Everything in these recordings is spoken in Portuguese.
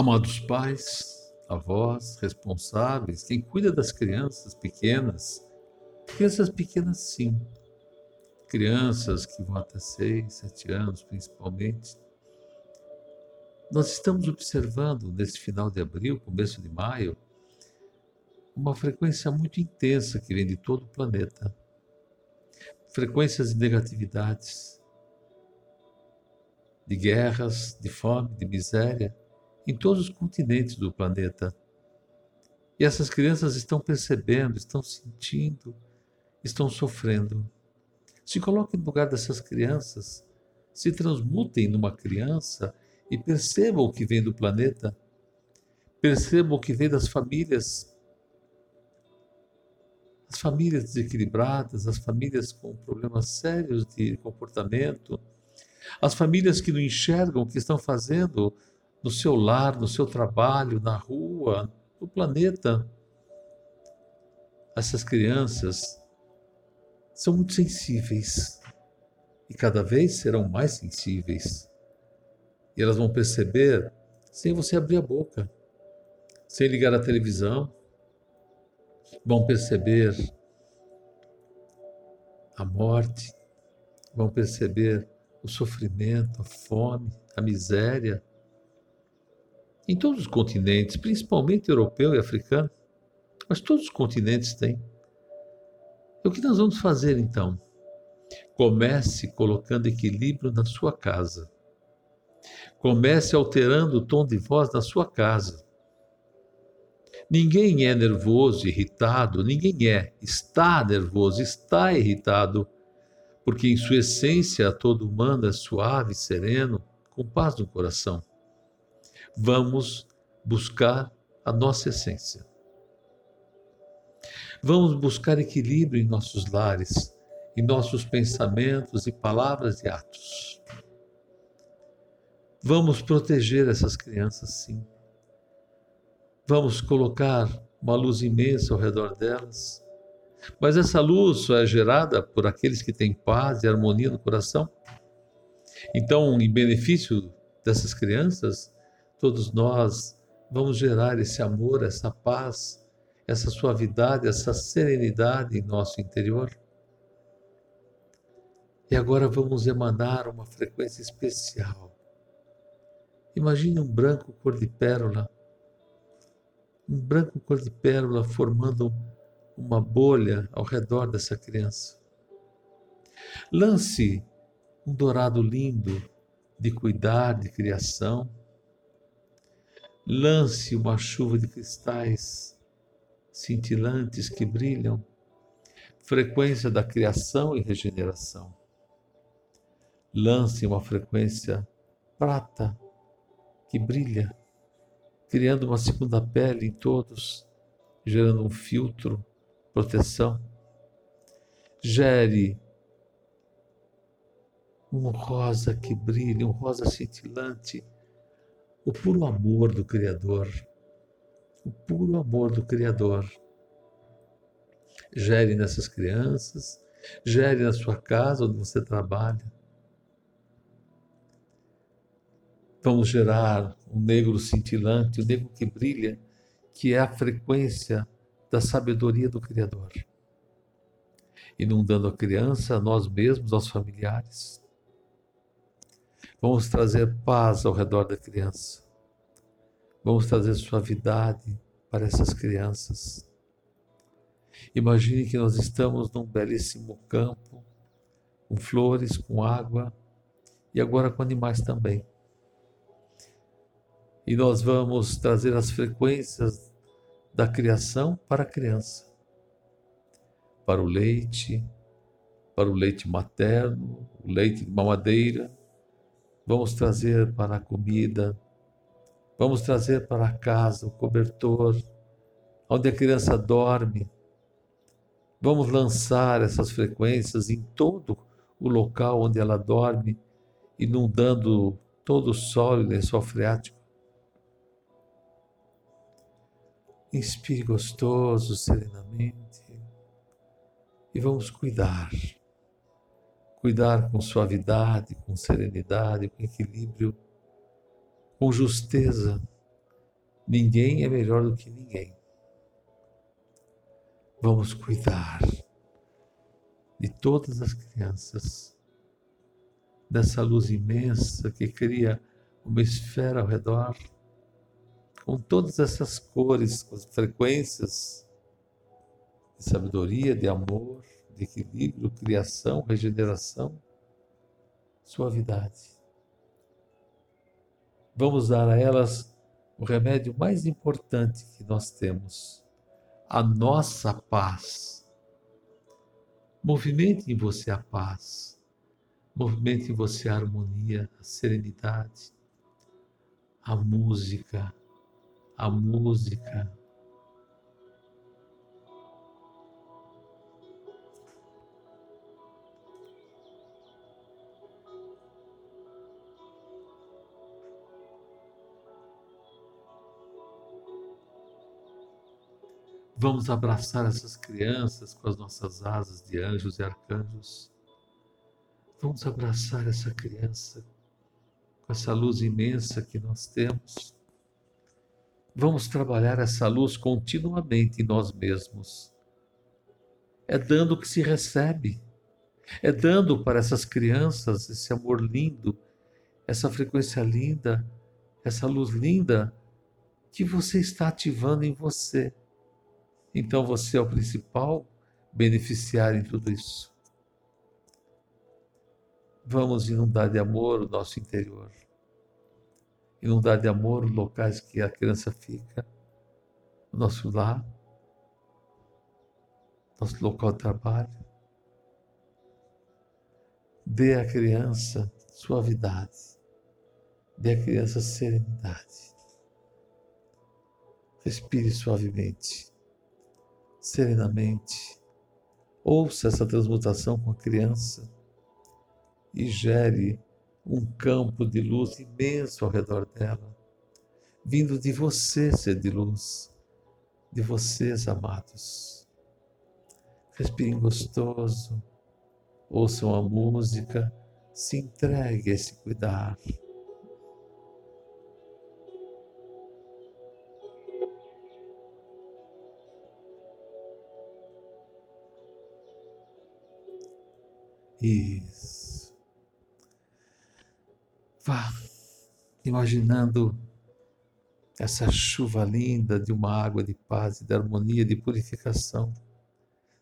Amados pais, avós, responsáveis, quem cuida das crianças pequenas, crianças pequenas sim, crianças que vão até seis, sete anos principalmente, nós estamos observando nesse final de abril, começo de maio, uma frequência muito intensa que vem de todo o planeta. Frequências de negatividades, de guerras, de fome, de miséria, em todos os continentes do planeta. E essas crianças estão percebendo, estão sentindo, estão sofrendo. Se coloquem no lugar dessas crianças, se transmutem numa criança e percebam o que vem do planeta, percebam o que vem das famílias, as famílias desequilibradas, as famílias com problemas sérios de comportamento, as famílias que não enxergam o que estão fazendo no seu lar, no seu trabalho, na rua, no planeta. Essas crianças são muito sensíveis e cada vez serão mais sensíveis. E elas vão perceber sem você abrir a boca, sem ligar a televisão. Vão perceber a morte, vão perceber o sofrimento, a fome, a miséria. Em todos os continentes, principalmente europeu e africano, mas todos os continentes têm. E o que nós vamos fazer então? Comece colocando equilíbrio na sua casa. Comece alterando o tom de voz na sua casa. Ninguém é nervoso, irritado, ninguém é. Está nervoso, está irritado, porque em sua essência todo humano é suave, sereno, com paz no coração. Vamos buscar a nossa essência. Vamos buscar equilíbrio em nossos lares, em nossos pensamentos e palavras e atos. Vamos proteger essas crianças, sim. Vamos colocar uma luz imensa ao redor delas. Mas essa luz só é gerada por aqueles que têm paz e harmonia no coração. Então, em benefício dessas crianças, todos nós vamos gerar esse amor, essa paz, essa suavidade, essa serenidade em nosso interior. E agora vamos emanar uma frequência especial Imagine um branco cor de pérola, um branco cor de pérola formando uma bolha ao redor dessa criança. Lance um dourado lindo de cuidar, de criação. Lance uma chuva de cristais cintilantes que brilham, frequência da criação e regeneração. Lance uma frequência prata que brilha, criando uma segunda pele em todos, gerando um filtro, proteção. Gere um rosa que brilha, um rosa cintilante, o puro amor do Criador, o puro amor do Criador. Gere nessas crianças, gere na sua casa onde você trabalha, vamos gerar um negro cintilante, um negro que brilha, que é a frequência da sabedoria do Criador. Inundando a criança, nós mesmos, aos familiares. Vamos trazer paz ao redor da criança. Vamos trazer suavidade para essas crianças. Imagine que nós estamos num belíssimo campo, com flores, com água e agora com animais também e nós vamos trazer as frequências da criação para a criança, para o leite, para o leite materno, o leite de mamadeira, vamos trazer para a comida, vamos trazer para a casa o cobertor, onde a criança dorme. Vamos lançar essas frequências em todo o local onde ela dorme, inundando todo o solo e lençol freático Inspire gostoso, serenamente. E vamos cuidar. Cuidar com suavidade, com serenidade, com equilíbrio, com justeza, Ninguém é melhor do que ninguém. Vamos cuidar de todas as crianças, dessa luz imensa que cria uma esfera ao redor, com todas essas cores, com as frequências de sabedoria, de amor, de equilíbrio, criação, regeneração, suavidade. Vamos dar a elas o remédio mais importante que nós temos, a nossa paz. Movimente em você a paz, movimente em você a harmonia, a serenidade, a música, a música. Vamos abraçar essas crianças com as nossas asas de anjos e arcanjos. Vamos abraçar essa criança com essa luz imensa que nós temos. Vamos trabalhar essa luz continuamente em nós mesmos. É dando que se recebe. É dando para essas crianças esse amor lindo, essa frequência linda, essa luz linda que você está ativando em você. Então você é o principal beneficiário em tudo isso. Vamos inundar de amor o nosso interior. Inundar de amor os locais que a criança fica, o nosso lar, nosso local de trabalho. Dê à criança suavidade. Dê à criança serenidade. Respire suavemente serenamente. Ouça essa transmutação com a criança e gere um campo de luz imenso ao redor dela, vindo de você, ser de luz, de vocês, amados. Respirem gostoso, ouçam a música, se entregue a esse cuidar. Isso. Vá imaginando essa chuva linda de uma água de paz, de harmonia, de purificação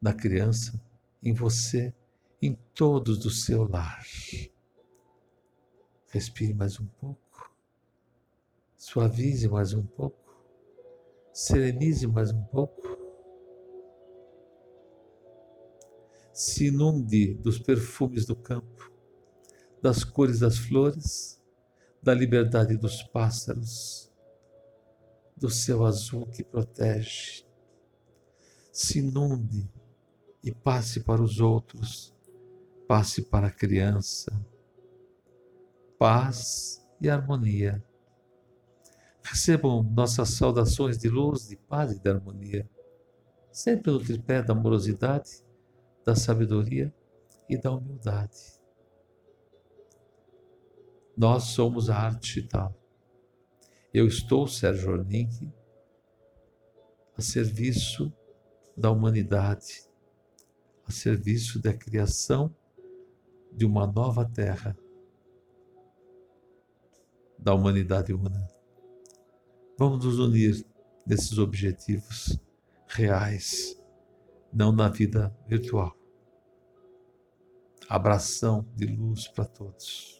da criança em você, em todos do seu lar. Respire mais um pouco, suavize mais um pouco, serenize mais um pouco. Se inunde dos perfumes do campo, das cores das flores, da liberdade dos pássaros, do céu azul que protege. Se inunde e passe para os outros, passe para a criança. Paz e harmonia. Recebam nossas saudações de luz, de paz e de harmonia, sempre no tripé da amorosidade da sabedoria e da humildade. Nós somos a arte digital. Eu estou, Sérgio Ornick, a serviço da humanidade, a serviço da criação de uma nova terra, da humanidade una. Vamos nos unir nesses objetivos reais não na vida virtual. Abração de luz para todos.